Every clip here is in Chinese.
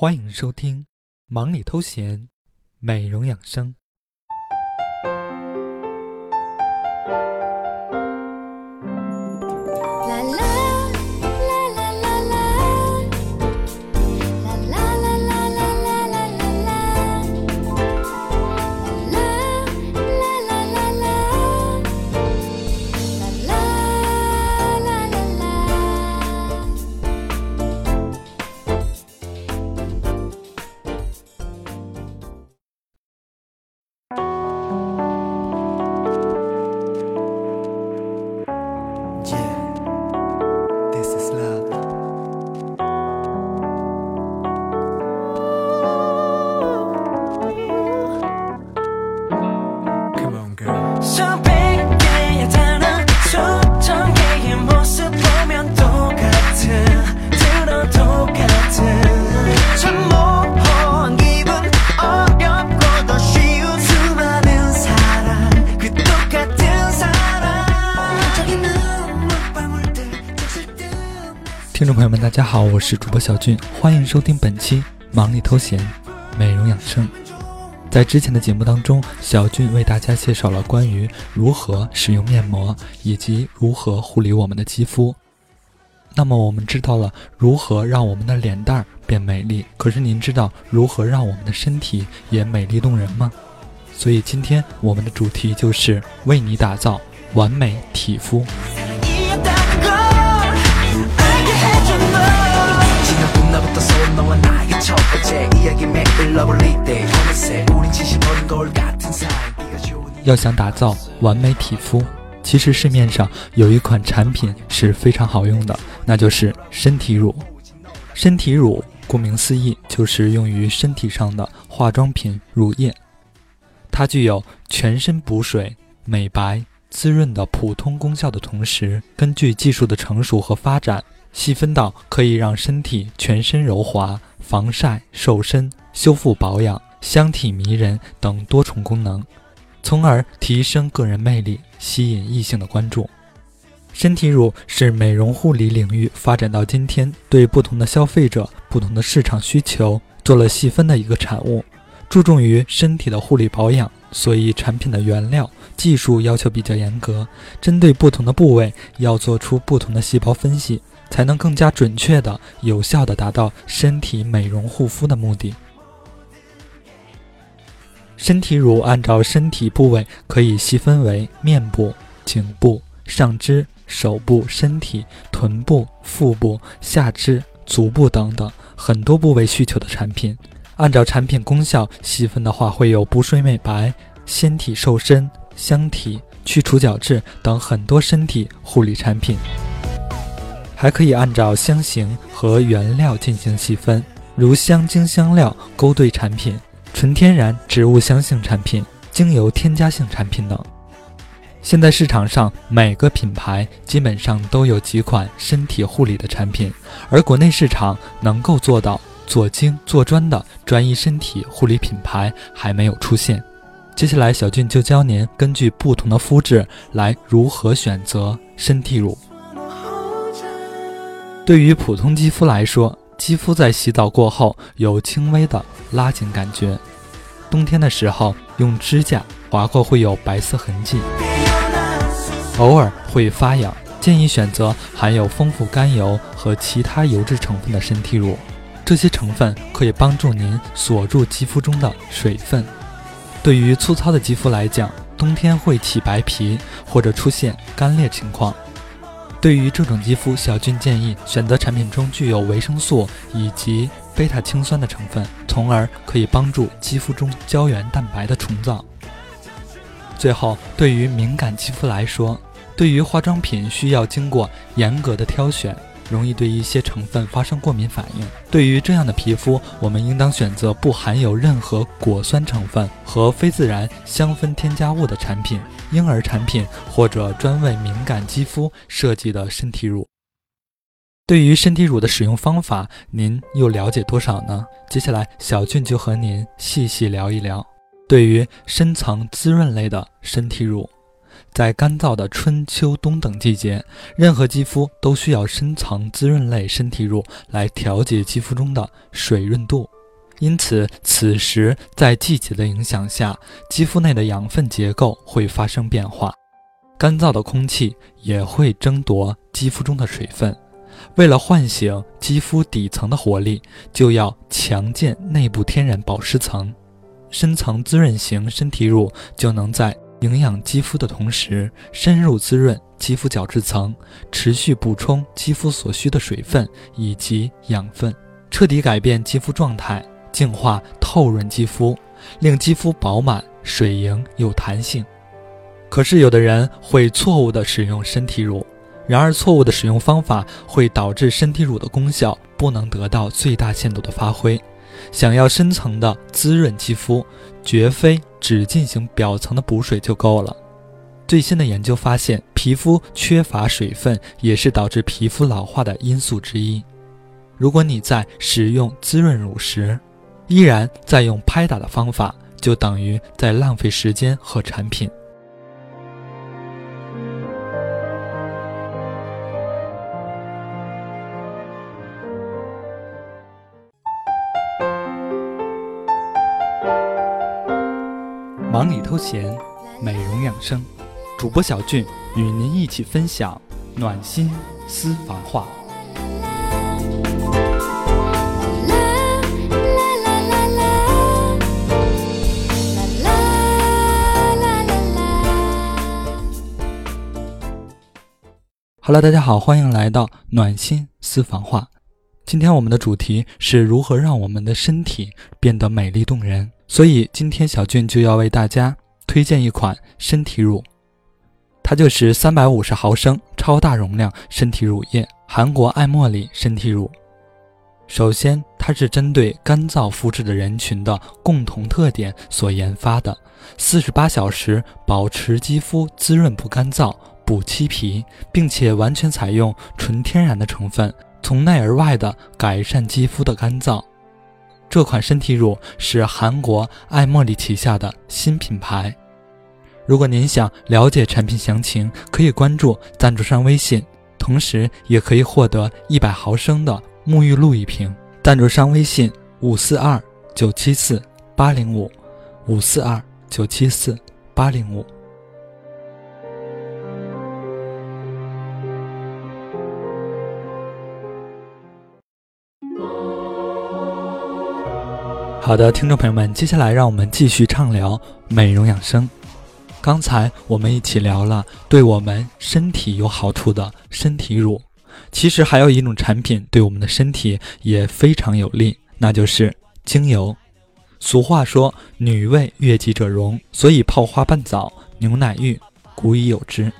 欢迎收听《忙里偷闲》，美容养生。大家好，我是主播小俊，欢迎收听本期忙里偷闲，美容养生。在之前的节目当中，小俊为大家介绍了关于如何使用面膜以及如何护理我们的肌肤。那么我们知道了如何让我们的脸蛋儿变美丽，可是您知道如何让我们的身体也美丽动人吗？所以今天我们的主题就是为你打造完美体肤。要想打造完美体肤，其实市面上有一款产品是非常好用的，那就是身体乳。身体乳顾名思义，就是用于身体上的化妆品乳液。它具有全身补水、美白、滋润的普通功效的同时，根据技术的成熟和发展。细分到可以让身体全身柔滑、防晒、瘦身、修复保养、香体迷人等多重功能，从而提升个人魅力，吸引异性的关注。身体乳是美容护理领域发展到今天，对不同的消费者、不同的市场需求做了细分的一个产物，注重于身体的护理保养，所以产品的原料、技术要求比较严格，针对不同的部位要做出不同的细胞分析。才能更加准确的、有效的达到身体美容护肤的目的。身体乳按照身体部位可以细分为面部、颈部、上肢、手部、身体、臀部、腹部、下肢、足部等等很多部位需求的产品。按照产品功效细分的话，会有补水美白、纤体瘦身、香体、去除角质等很多身体护理产品。还可以按照香型和原料进行细分，如香精香料勾兑产品、纯天然植物香性产品、精油添加性产品等。现在市场上每个品牌基本上都有几款身体护理的产品，而国内市场能够做到做精做专的专一身体护理品牌还没有出现。接下来，小俊就教您根据不同的肤质来如何选择身体乳。对于普通肌肤来说，肌肤在洗澡过后有轻微的拉紧感觉，冬天的时候用指甲划过会有白色痕迹，偶尔会发痒，建议选择含有丰富甘油和其他油脂成分的身体乳，这些成分可以帮助您锁住肌肤中的水分。对于粗糙的肌肤来讲，冬天会起白皮或者出现干裂情况。对于这种肌肤，小俊建议选择产品中具有维生素以及贝塔氰酸的成分，从而可以帮助肌肤中胶原蛋白的重造。最后，对于敏感肌肤来说，对于化妆品需要经过严格的挑选。容易对一些成分发生过敏反应。对于这样的皮肤，我们应当选择不含有任何果酸成分和非自然香氛添加物的产品、婴儿产品或者专为敏感肌肤设计的身体乳。对于身体乳的使用方法，您又了解多少呢？接下来，小俊就和您细细聊一聊。对于深层滋润类的身体乳，在干燥的春秋冬等季节，任何肌肤都需要深层滋润类身体乳来调节肌肤中的水润度。因此，此时在季节的影响下，肌肤内的养分结构会发生变化，干燥的空气也会争夺肌肤中的水分。为了唤醒肌肤底层的活力，就要强健内部天然保湿层。深层滋润型身体乳就能在营养肌肤的同时，深入滋润肌肤角质层，持续补充肌肤所需的水分以及养分，彻底改变肌肤状态，净化透润肌肤，令肌肤饱满、水盈有弹性。可是有的人会错误地使用身体乳，然而错误的使用方法会导致身体乳的功效不能得到最大限度的发挥。想要深层的滋润肌肤，绝非只进行表层的补水就够了。最新的研究发现，皮肤缺乏水分也是导致皮肤老化的因素之一。如果你在使用滋润乳时，依然在用拍打的方法，就等于在浪费时间和产品。忙里偷闲，美容养生，主播小俊与您一起分享暖心私房话。Hello，大家好，欢迎来到暖心私房话。今天我们的主题是如何让我们的身体变得美丽动人。所以今天小俊就要为大家推荐一款身体乳，它就是三百五十毫升超大容量身体乳液——韩国爱茉莉身体乳。首先，它是针对干燥肤质的人群的共同特点所研发的，四十八小时保持肌肤滋润不干燥、补漆皮，并且完全采用纯天然的成分，从内而外的改善肌肤的干燥。这款身体乳是韩国爱茉莉旗下的新品牌。如果您想了解产品详情，可以关注赞助商微信，同时也可以获得一百毫升的沐浴露一瓶。赞助商微信：五四二九七四八零五，五四二九七四八零五。好的，听众朋友们，接下来让我们继续畅聊美容养生。刚才我们一起聊了对我们身体有好处的身体乳，其实还有一种产品对我们的身体也非常有利，那就是精油。俗话说“女为悦己者容”，所以泡花瓣澡、牛奶浴古已有之。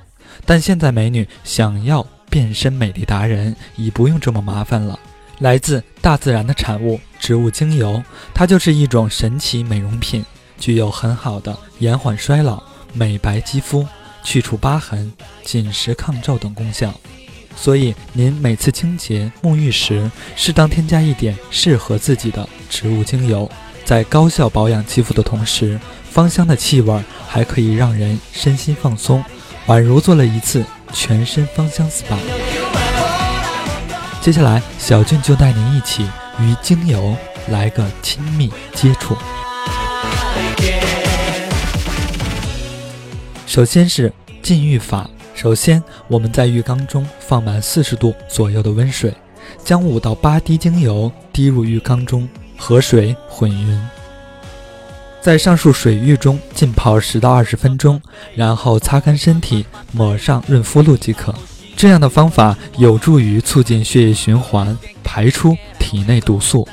但现在美女想要变身美丽达人，已不用这么麻烦了。来自大自然的产物——植物精油，它就是一种神奇美容品，具有很好的延缓衰老、美白肌肤、去除疤痕、紧实抗皱等功效。所以，您每次清洁、沐浴时，适当添加一点适合自己的植物精油，在高效保养肌肤的同时，芳香的气味还可以让人身心放松，宛如做了一次全身芳香 SPA。接下来，小俊就带您一起与精油来个亲密接触。首先是浸浴法。首先，我们在浴缸中放满四十度左右的温水，将五到八滴精油滴入浴缸中，和水混匀，在上述水域中浸泡十到二十分钟，然后擦干身体，抹上润肤露即可。这样的方法有助于促进血液循环，排出体内毒素。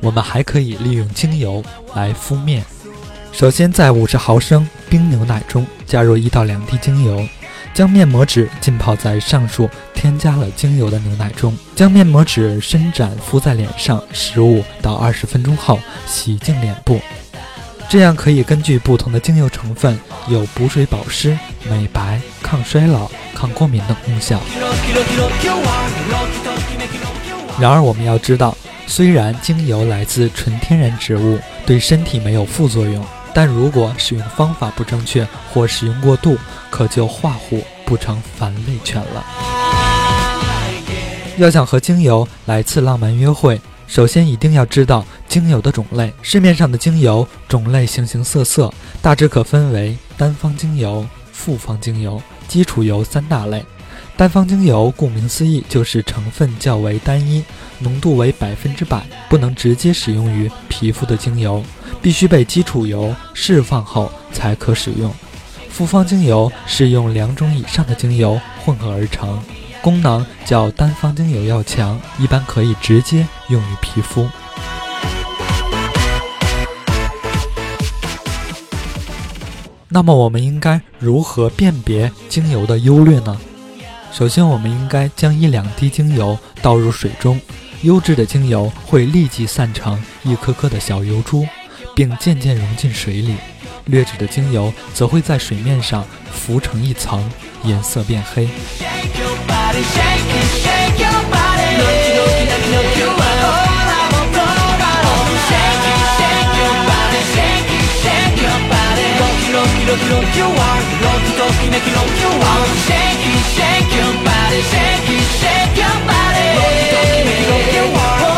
我们还可以利用精油来敷面。首先，在五十毫升冰牛奶中加入一到两滴精油，将面膜纸浸泡在上述添加了精油的牛奶中，将面膜纸伸展敷在脸上十五到二十分钟后，洗净脸部。这样可以根据不同的精油成分，有补水保湿、美白、抗衰老、抗过敏等功效。然而，我们要知道，虽然精油来自纯天然植物，对身体没有副作用，但如果使用方法不正确或使用过度，可就化虎不成反类犬了。要想和精油来次浪漫约会，首先一定要知道精油的种类。市面上的精油种类形形色色，大致可分为单方精油、复方精油、基础油三大类。单方精油顾名思义，就是成分较为单一，浓度为百分之百，不能直接使用于皮肤的精油，必须被基础油释放后才可使用。复方精油是用两种以上的精油混合而成，功能较单方精油要强，一般可以直接用于皮肤。那么，我们应该如何辨别精油的优劣呢？首先，我们应该将一两滴精油倒入水中，优质的精油会立即散成一颗颗的小油珠，并渐渐融进水里；劣质的精油则会在水面上浮成一层，颜色变黑。shake it, shake your body. Oh, shake it, shake your body, shake it, shake your body. You are, you are. Oh, shake it, shake your body, shake it, shake your body. You are.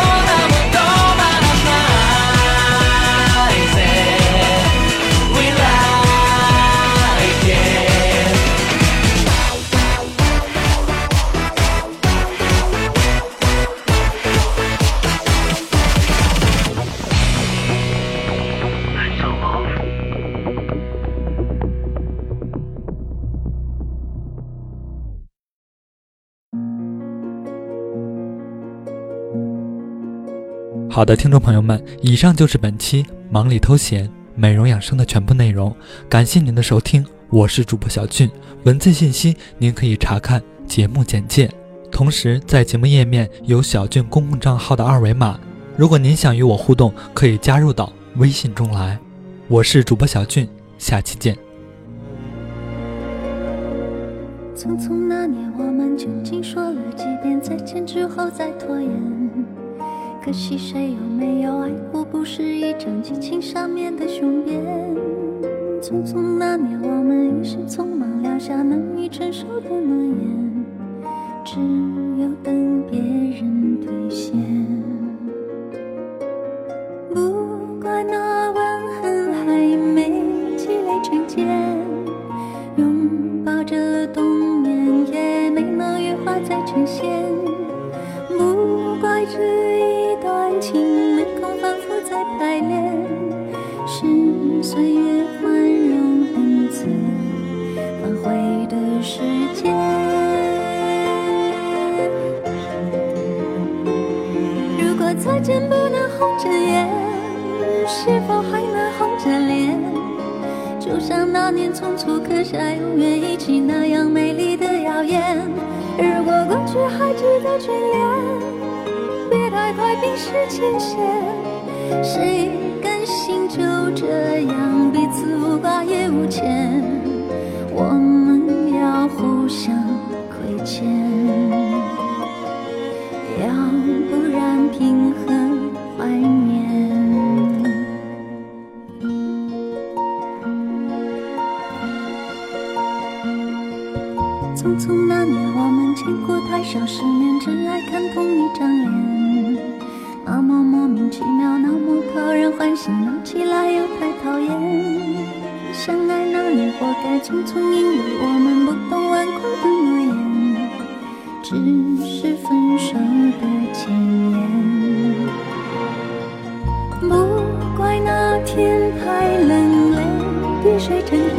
好的，听众朋友们，以上就是本期忙里偷闲、美容养生的全部内容。感谢您的收听，我是主播小俊。文字信息您可以查看节目简介，同时在节目页面有小俊公共账号的二维码。如果您想与我互动，可以加入到微信中来。我是主播小俊，下期见。匆匆那年，我们究竟说了几遍再见之后再拖延？可惜谁有没有爱过？不是一张激情上面的雄辩。匆匆那年，我们一时匆忙撂下难以承受的诺言，只有等别人兑现。不怪那吻痕还没积累成茧，拥抱着冬眠也没能羽化再成仙。排练是岁月宽容恩赐，反悔的时间。如果再见不能红着眼，是否还能红着脸？就像那年匆促刻下永远一起那样美丽的谣言。如果过去还值得眷恋，别太快冰释前嫌。谁甘心？就这样，彼此无挂也无牵，我们要互相亏欠，要不然凭何怀念？匆匆那年，我们见过太少世面，只爱看同一张脸，那么莫名其妙，心闹。起来又太讨厌，相爱那年活该匆匆，因为我们不懂顽固的诺言，只是分手的前言。不怪那天太冷，泪滴水成冰，